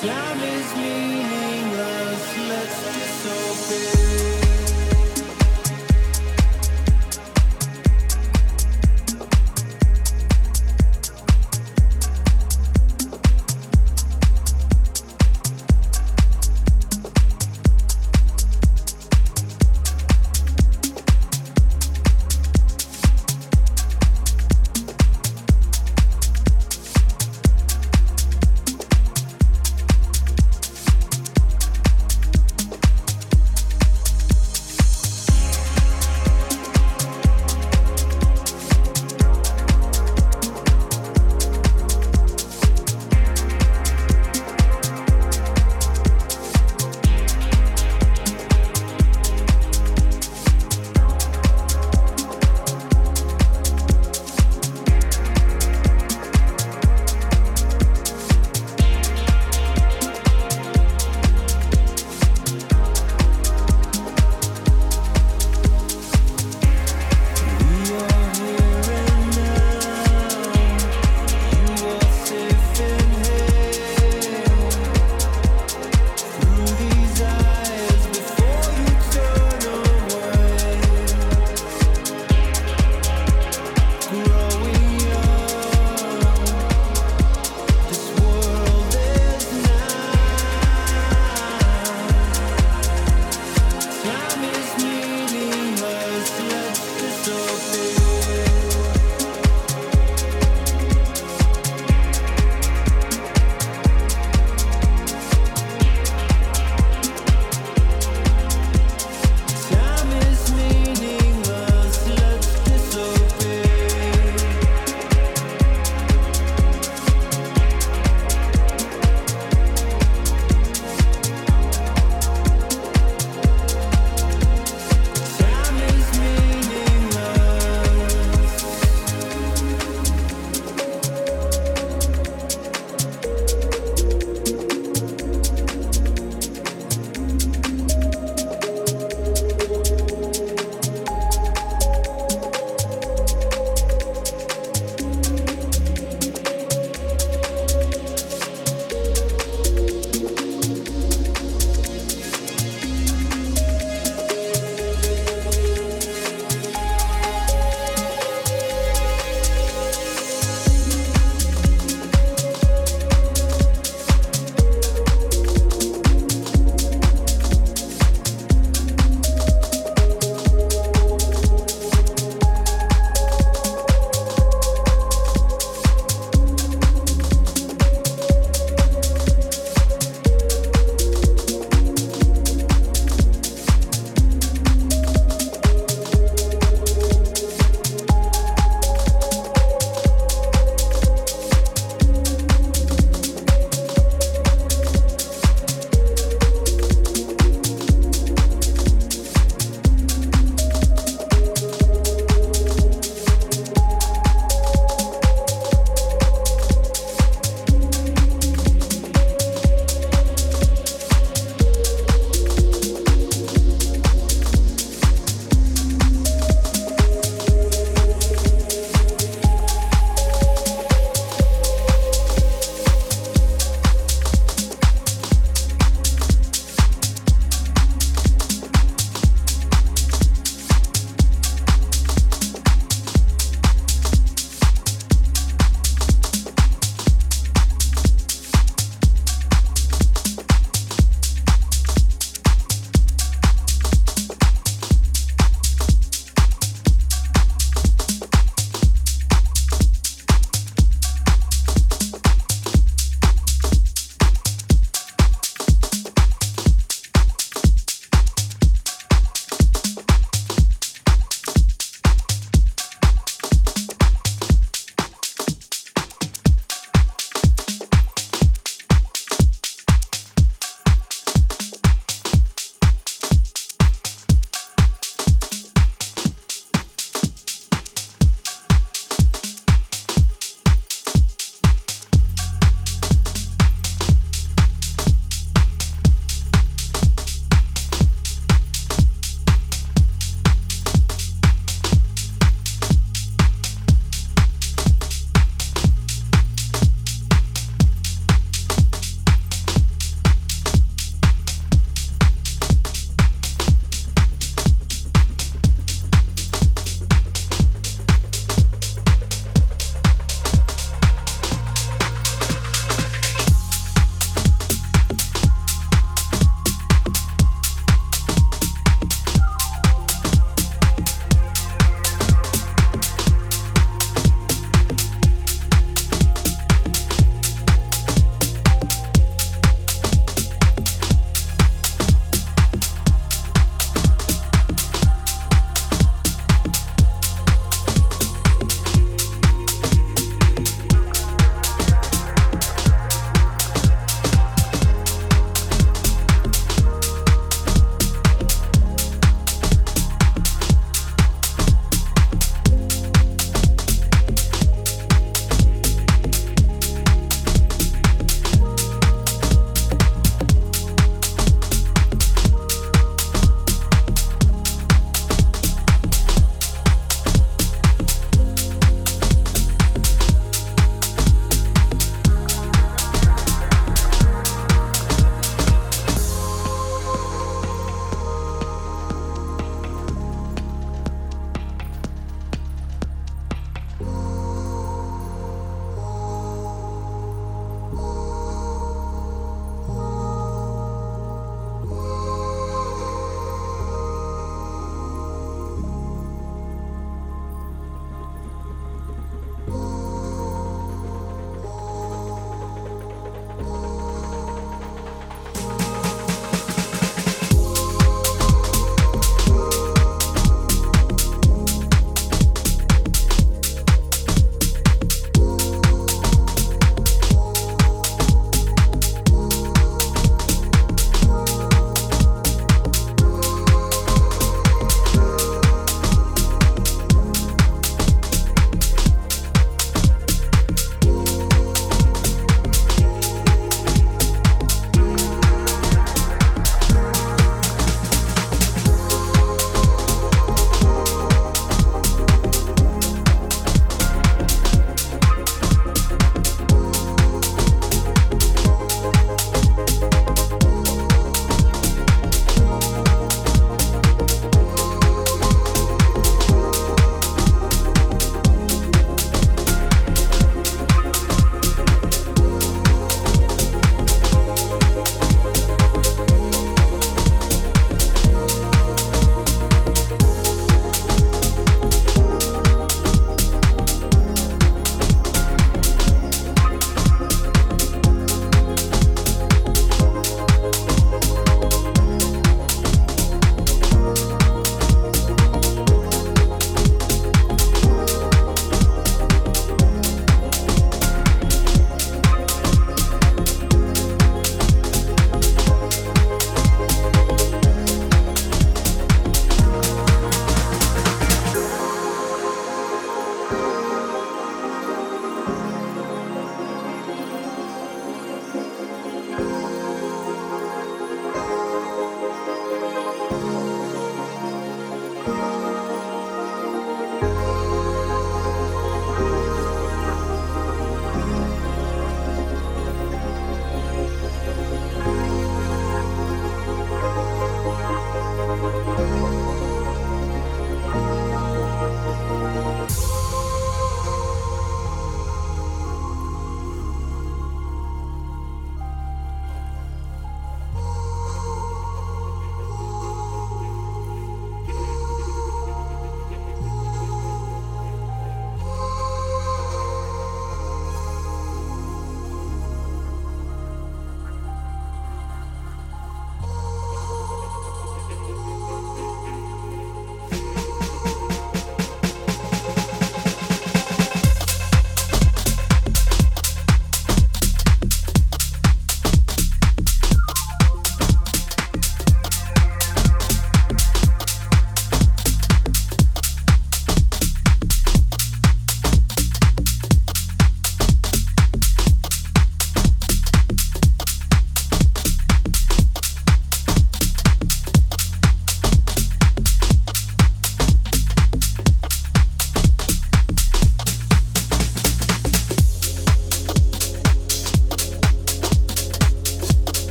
Time is meaningless, let's just open